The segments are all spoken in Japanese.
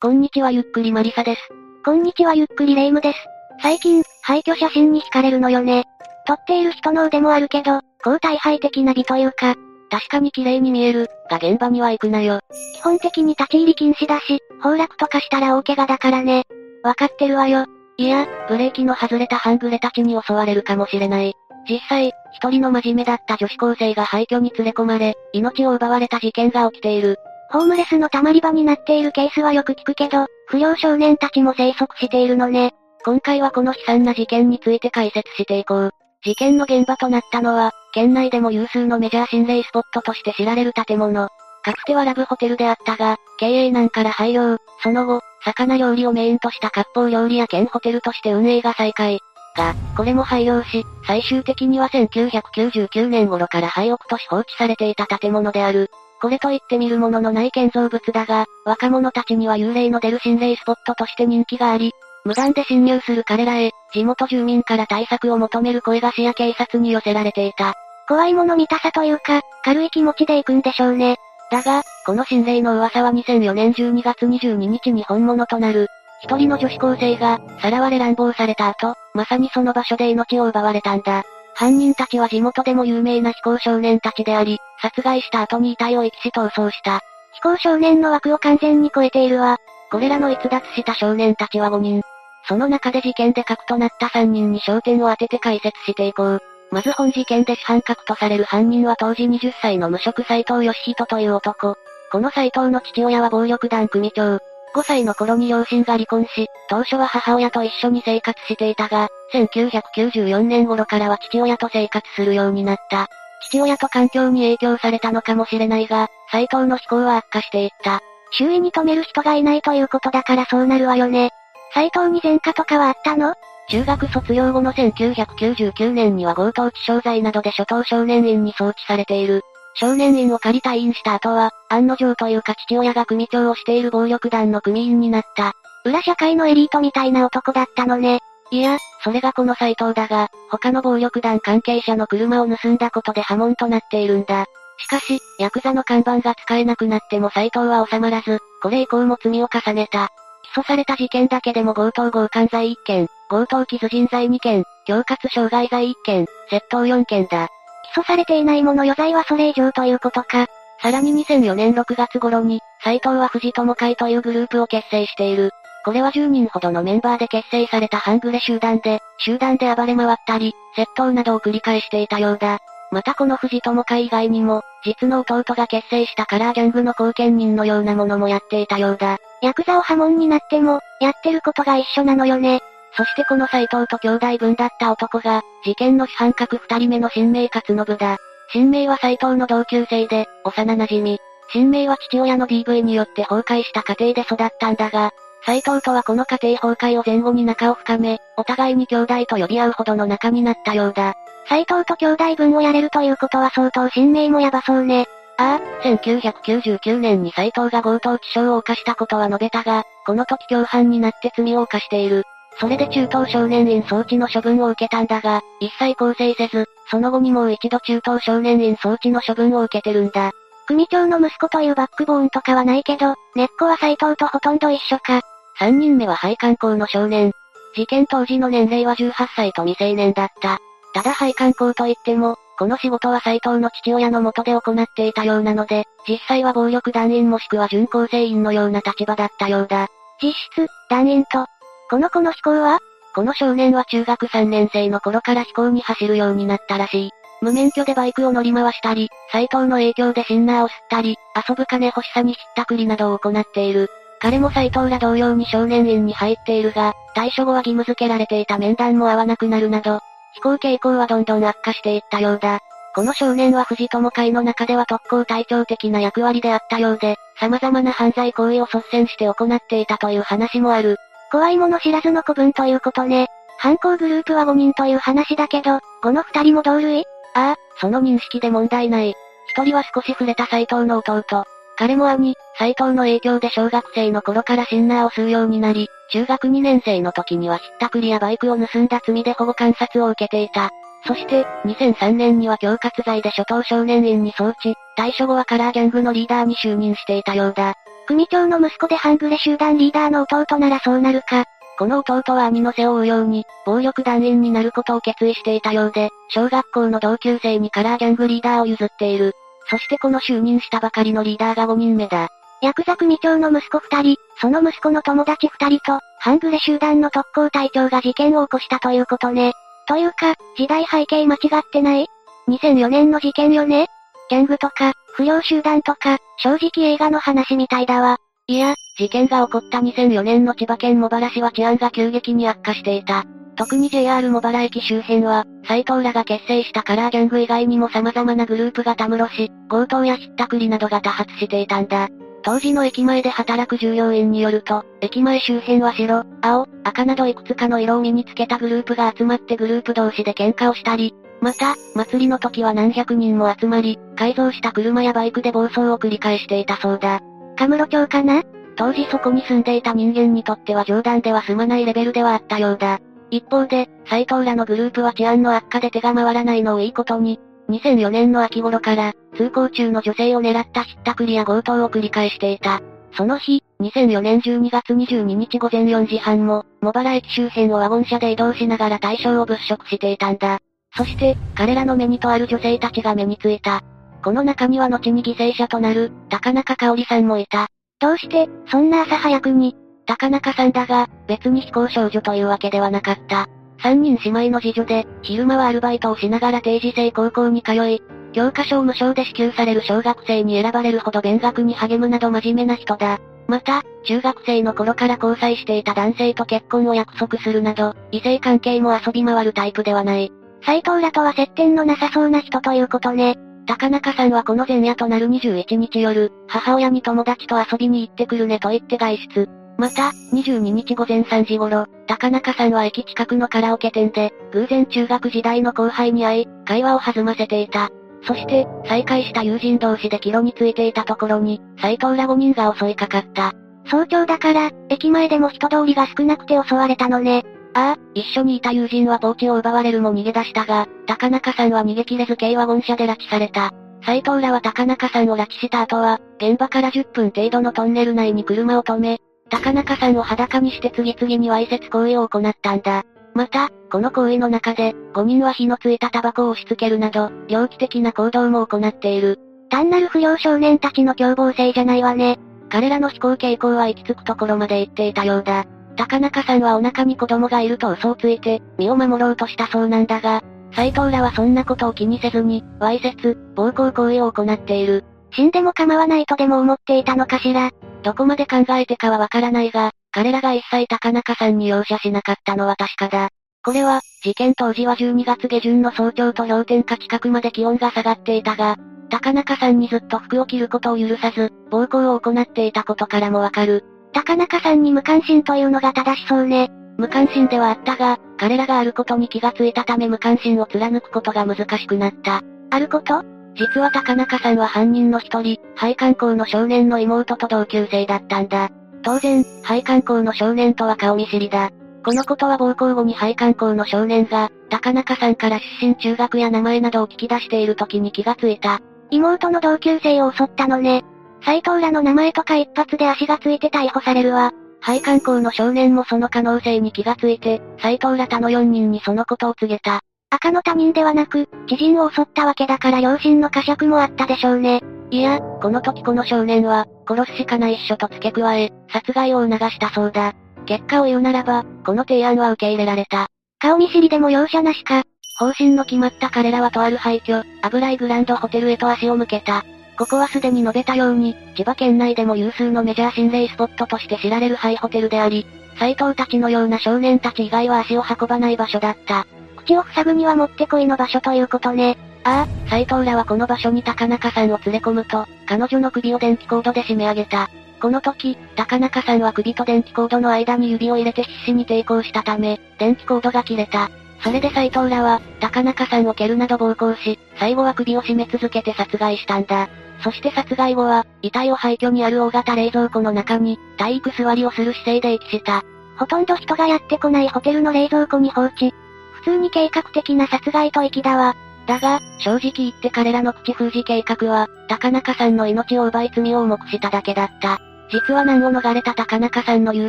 こんにちはゆっくりマリサです。こんにちはゆっくりレイムです。最近、廃墟写真に惹かれるのよね。撮っている人の腕もあるけど、高大敗的な美というか、確かに綺麗に見える、が現場には行くなよ。基本的に立ち入り禁止だし、崩落とかしたら大怪我だからね。わかってるわよ。いや、ブレーキの外れた半グレたちに襲われるかもしれない。実際、一人の真面目だった女子高生が廃墟に連れ込まれ、命を奪われた事件が起きている。ホームレスの溜まり場になっているケースはよく聞くけど、不良少年たちも生息しているのね。今回はこの悲惨な事件について解説していこう。事件の現場となったのは、県内でも有数のメジャー心霊スポットとして知られる建物。かつてはラブホテルであったが、経営難から廃業、その後、魚料理をメインとした割烹料理や県ホテルとして運営が再開。が、これも廃業し、最終的には1999年頃から廃屋とし放置されていた建物である。これと言ってみるもののない建造物だが、若者たちには幽霊の出る心霊スポットとして人気があり、無断で侵入する彼らへ、地元住民から対策を求める声が市や警察に寄せられていた。怖いもの見たさというか、軽い気持ちで行くんでしょうね。だが、この心霊の噂は2004年12月22日に本物となる。一人の女子高生が、さらわれ乱暴された後、まさにその場所で命を奪われたんだ。犯人たちは地元でも有名な非行少年たちであり、殺害した後に遺体を遺棄し逃走した。非行少年の枠を完全に超えているわ。これらの逸脱した少年たちは5人。その中で事件で核となった3人に焦点を当てて解説していこう。まず本事件で主犯格とされる犯人は当時20歳の無職斎藤義人という男。この斎藤の父親は暴力団組長。5歳の頃に両親が離婚し、当初は母親と一緒に生活していたが、1994年頃からは父親と生活するようになった。父親と環境に影響されたのかもしれないが、斎藤の思考は悪化していった。周囲に止める人がいないということだからそうなるわよね。斎藤に前科とかはあったの？中学卒業後の1999年には強盗致傷罪などで初等少年院に送致されている。少年院を仮退院した後は、案の定というか父親が組長をしている暴力団の組員になった。裏社会のエリートみたいな男だったのね。いや、それがこの斎藤だが、他の暴力団関係者の車を盗んだことで破門となっているんだ。しかし、ヤクザの看板が使えなくなっても斎藤は収まらず、これ以降も罪を重ねた。起訴された事件だけでも強盗強姦罪1件、強盗傷人罪2件、恐喝傷害罪1件、窃盗4件だ。起訴されていないもの余罪はそれ以上ということか。さらに2004年6月頃に、斎藤は藤友会というグループを結成している。これは10人ほどのメンバーで結成された半グレ集団で、集団で暴れ回ったり、窃盗などを繰り返していたようだ。またこの藤友会以外にも、実の弟が結成したカラーギャングの後見人のようなものもやっていたようだ。ヤクザを破門になっても、やってることが一緒なのよね。そしてこの斎藤と兄弟分だった男が、事件の主犯格二人目の新名勝信だ。新名は斎藤の同級生で、幼馴染。新名は父親の DV によって崩壊した家庭で育ったんだが、斎藤とはこの家庭崩壊を前後に仲を深め、お互いに兄弟と呼び合うほどの仲になったようだ。斎藤と兄弟分をやれるということは相当新名もやばそうね。ああ、1999年に斎藤が強盗致傷を犯したことは述べたが、この時共犯になって罪を犯している。それで中等少年院送致の処分を受けたんだが、一切構成せず、その後にもう一度中等少年院送致の処分を受けてるんだ。組長の息子というバックボーンとかはないけど、根っこは斎藤とほとんど一緒か。三人目は配管校の少年。事件当時の年齢は18歳と未成年だった。ただ配管校といっても、この仕事は斎藤の父親の下で行っていたようなので、実際は暴力団員もしくは準構成員のような立場だったようだ。実質、団員と、この子の飛行はこの少年は中学3年生の頃から飛行に走るようになったらしい。無免許でバイクを乗り回したり、斎藤の影響でシンナーを吸ったり、遊ぶ金欲しさにひったくりなどを行っている。彼も斎藤ら同様に少年院に入っているが、対処後は義務付けられていた面談も合わなくなるなど、飛行傾向はどんどん悪化していったようだ。この少年は藤友会の中では特攻隊長的な役割であったようで、様々な犯罪行為を率先して行っていたという話もある。怖いもの知らずの子分ということね。犯行グループは5人という話だけど、この2人も同類？ああ、その認識で問題ない。一人は少し触れた斎藤の弟。彼も兄、斎藤の影響で小学生の頃からシンナーを吸うようになり、中学2年生の時にはひったくりやバイクを盗んだ罪で保護観察を受けていた。そして、2003年には恐喝罪で初等少年院に送致、退所後はカラーギャングのリーダーに就任していたようだ。組長の息子で半グレ集団リーダーの弟ならそうなるか。この弟は兄の背を追うように、暴力団員になることを決意していたようで、小学校の同級生にカラーギャングリーダーを譲っている。そしてこの就任したばかりのリーダーが5人目だ。ヤクザ組長の息子2人、その息子の友達2人と、半グレ集団の特攻隊長が事件を起こしたということね。というか、時代背景間違ってない ?2004 年の事件よね？ギャングとか、不良集団とか、正直映画の話みたいだわ。いや、事件が起こった2004年の千葉県茂原市は治安が急激に悪化していた。特に JR 茂原駅周辺は、斎藤らが結成したカラーギャング以外にも様々なグループがたむろし、強盗やひったくりなどが多発していたんだ。当時の駅前で働く従業員によると、駅前周辺は白、青、赤などいくつかの色を身につけたグループが集まってグループ同士で喧嘩をしたり、また、祭りの時は何百人も集まり、改造した車やバイクで暴走を繰り返していたそうだ。カムロ町かな？当時そこに住んでいた人間にとっては冗談では済まないレベルではあったようだ。一方で、斎藤らのグループは治安の悪化で手が回らないのをいいことに、2004年の秋頃から、通行中の女性を狙ったひったくりや強盗を繰り返していた。その日、2004年12月22日午前4時半も、茂原駅周辺をワゴン車で移動しながら対象を物色していたんだ。そして、彼らの目にとある女性たちが目についた。この中には後に犠牲者となる、高中香織さんもいた。どうして、そんな朝早くに、高中さんだが、別に非行少女というわけではなかった。三人姉妹の次女で、昼間はアルバイトをしながら定時制高校に通い、教科書を無償で支給される小学生に選ばれるほど勉学に励むなど真面目な人だ。また、中学生の頃から交際していた男性と結婚を約束するなど、異性関係も遊び回るタイプではない。斎藤らとは接点のなさそうな人ということね。高中さんはこの前夜となる21日夜、母親に友達と遊びに行ってくるねと言って外出。また、22日午前3時頃、高中さんは駅近くのカラオケ店で、偶然中学時代の後輩に会い、会話を弾ませていた。そして、再会した友人同士で帰路についていたところに、斎藤ら5人が襲いかかった。早朝だから、駅前でも人通りが少なくて襲われたのね。ああ、一緒にいた友人はポーチを奪われるも逃げ出したが、高中さんは逃げ切れず軽ワゴン車で拉致された。斎藤らは高中さんを拉致した後は、現場から10分程度のトンネル内に車を止め、高中さんを裸にして次々にわいせつ行為を行ったんだ。また、この行為の中で、5人は火のついたタバコを押し付けるなど、猟奇的な行動も行っている。単なる不良少年たちの凶暴性じゃないわね。彼らの飛行傾向は行き着くところまで行っていたようだ。高中さんはお腹に子供がいると嘘をついて、身を守ろうとしたそうなんだが、斎藤らはそんなことを気にせずに、わいせつ、暴行行為を行っている。死んでも構わないとでも思っていたのかしら。どこまで考えてかはわからないが、彼らが一切高中さんに容赦しなかったのは確かだ。これは、事件当時は12月下旬の早朝と氷点下近くまで気温が下がっていたが、高中さんにずっと服を着ることを許さず、暴行を行っていたことからもわかる。高中さんに無関心というのが正しそうね。無関心ではあったが、彼らがあることに気がついたため無関心を貫くことが難しくなった。あること？実は高中さんは犯人の一人、廃刊校の少年の妹と同級生だったんだ。当然、廃刊校の少年とは顔見知りだ。このことは暴行後に廃刊校の少年が、高中さんから出身中学や名前などを聞き出している時に気がついた。妹の同級生を襲ったのね。斎藤らの名前とか一発で足がついて逮捕されるわ。廃刊校の少年もその可能性に気がついて、斎藤ら他の4人にそのことを告げた。赤の他人ではなく、知人を襲ったわけだから両親の呵責もあったでしょうね。いや、この時この少年は、殺すしかないっしょと付け加え、殺害を促したそうだ。結果を言うならば、この提案は受け入れられた。顔見知りでも容赦なしか。方針の決まった彼らはとある廃墟、油井グランドホテルへと足を向けた。ここはすでに述べたように、千葉県内でも有数のメジャー心霊スポットとして知られるハイホテルであり、斎藤たちのような少年たち以外は足を運ばない場所だった。口を塞ぐにはもってこいの場所ということね。ああ、斎藤らはこの場所に高中さんを連れ込むと、彼女の首を電気コードで締め上げた。この時、高中さんは首と電気コードの間に指を入れて必死に抵抗したため、電気コードが切れた。それで斎藤らは、高中さんを蹴るなど暴行し、最後は首を絞め続けて殺害したんだ。そして殺害後は、遺体を廃墟にある大型冷蔵庫の中に、体育座りをする姿勢で遺棄した。ほとんど人がやってこないホテルの冷蔵庫に放置。普通に計画的な殺害ときだわ。だが、正直言って彼らの口封じ計画は、高中さんの命を奪い罪を重くしただけだった。実は難を逃れた高中さんの友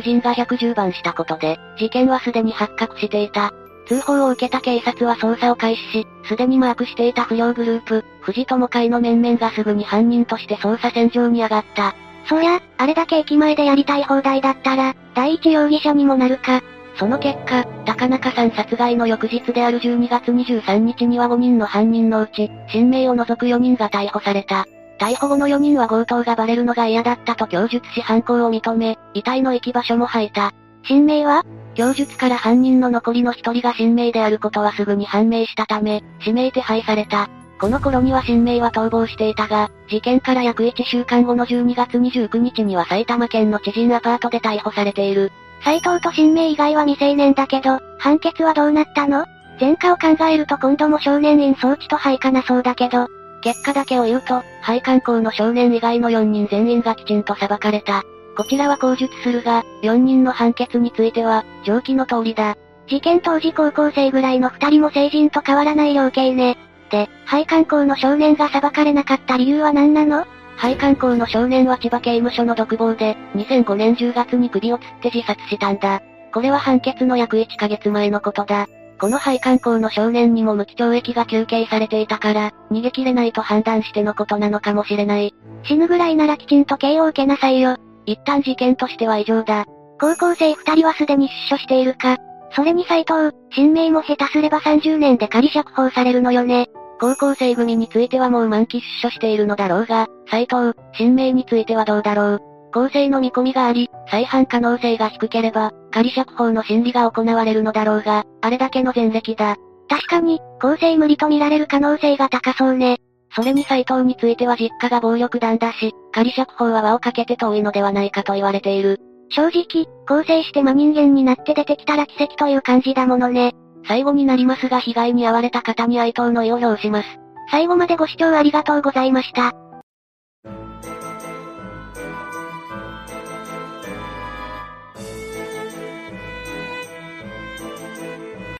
人が110番したことで、事件はすでに発覚していた。通報を受けた警察は捜査を開始し、すでにマークしていた不良グループ、藤友会の面々がすぐに犯人として捜査線上に上がった。そりゃ、あれだけ駅前でやりたい放題だったら、第一容疑者にもなるか。その結果、高中さん殺害の翌日である12月23日には5人の犯人のうち、新名を除く4人が逮捕された。逮捕後の4人は強盗がバレるのが嫌だったと供述し犯行を認め、遺体の行き場所も吐いた。新名は供述から犯人の残りの一人が新名であることはすぐに判明したため、指名手配された。この頃には新名は逃亡していたが、事件から約1週間後の12月29日には埼玉県の知人アパートで逮捕されている。斎藤と新名以外は未成年だけど、判決はどうなったの？前科を考えると今度も少年院送致と廃かなそうだけど、結果だけを言うと、廃刊校の少年以外の4人全員がきちんと裁かれた。こちらは口述するが、4人の判決については、上記の通りだ。事件当時高校生ぐらいの2人も成人と変わらない量刑ね。で、廃刊校の少年が裁かれなかった理由は何なの？廃刊校の少年は千葉刑務所の独房で、2005年10月に首を吊って自殺したんだ。これは判決の約1ヶ月前のことだ。この廃刊校の少年にも無期懲役が求刑されていたから、逃げ切れないと判断してのことなのかもしれない。死ぬぐらいならきちんと刑を受けなさいよ。一旦事件としては異常だ。高校生二人はすでに出所しているか。それに斎藤、新名も下手すれば30年で仮釈放されるのよね。高校生組についてはもう満期出所しているのだろうが、斎藤、新名についてはどうだろう。公正の見込みがあり、再犯可能性が低ければ、仮釈放の審理が行われるのだろうが、あれだけの前歴だ。確かに、公正無理と見られる可能性が高そうね。それに斎藤については実家が暴力団だし、仮釈放は輪をかけて遠いのではないかと言われている。正直、更生して真人間になって出てきたら奇跡という感じだものね。最後になりますが被害に遭われた方に哀悼の意を表します。最後までご視聴ありがとうございました。